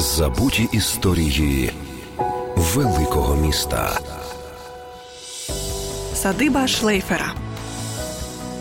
Забуті історії великого міста. Садиба Шлейфера.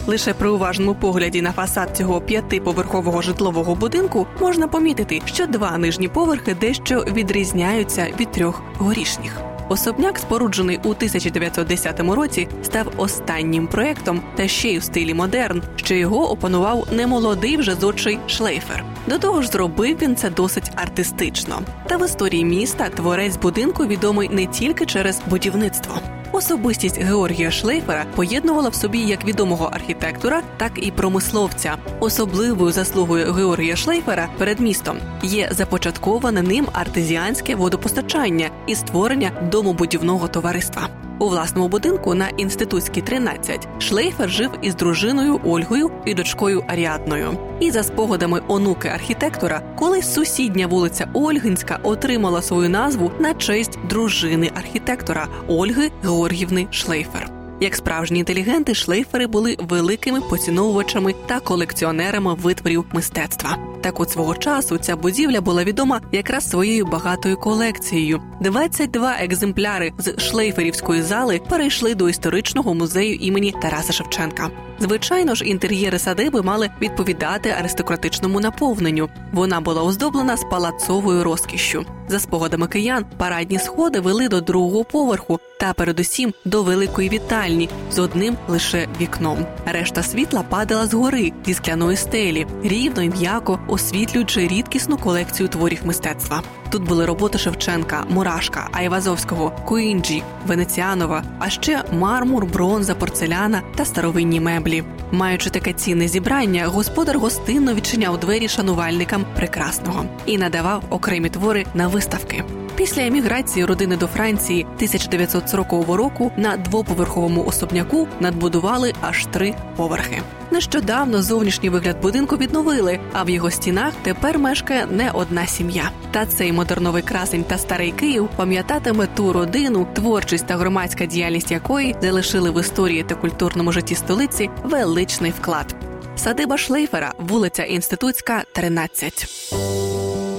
Лише при уважному погляді на фасад цього п'ятиповерхового житлового будинку можна помітити, що два нижні поверхи дещо відрізняються від трьох горішніх. Особняк, споруджений у 1910 році, став останнім проектом та ще й у стилі модерн, що його опанував немолодий вже зодчий шлейфер. До того ж, зробив він це досить артистично. Та в історії міста творець будинку відомий не тільки через будівництво. Особистість Георгія Шлейфера поєднувала в собі як відомого архітектора, так і промисловця. Особливою заслугою Георгія Шлейфера перед містом є започатковане ним артезіанське водопостачання і створення домобудівного товариства. У власному будинку на інститутській 13 Шлейфер жив із дружиною Ольгою і дочкою Аріадною. І за спогадами онуки архітектора, колись сусідня вулиця Ольгинська отримала свою назву на честь дружини архітектора Ольги Георгівни Шлейфер. Як справжні інтелігенти, шлейфери були великими поціновувачами та колекціонерами витворів мистецтва. Так от свого часу ця будівля була відома якраз своєю багатою колекцією. 22 екземпляри з шлейферівської зали перейшли до історичного музею імені Тараса Шевченка. Звичайно ж, інтер'єри садиби мали відповідати аристократичному наповненню. Вона була оздоблена з палацовою розкішшю. За спогадами киян, парадні сходи вели до другого поверху та, передусім, до великої вітальні з одним лише вікном. Решта світла падала згори зі скляної стелі, рівно і м'яко освітлюючи рідкісну колекцію творів мистецтва. Тут були роботи Шевченка, Мурашка, Айвазовського, Куінджі, Венеціанова, а ще мармур, бронза, порцеляна та старовинні меблі. Маючи таке цінне зібрання, господар гостинно відчиняв двері шанувальникам прекрасного і надавав окремі твори на виставки. Після еміграції родини до Франції 1940 року на двоповерховому особняку надбудували аж три поверхи. Нещодавно зовнішній вигляд будинку відновили, а в його стінах тепер мешкає не одна сім'я. Та цей модерновий красень та старий Київ пам'ятатиме ту родину, творчість та громадська діяльність якої залишили в історії та культурному житті столиці величний вклад. Садиба Шлейфера, вулиця Інститутська, 13.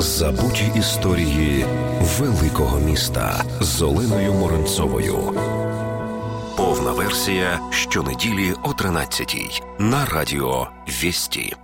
Забуті історії великого міста з Оленою Моренцовою. Повна версія щонеділі о 13-й на радіо Вісті.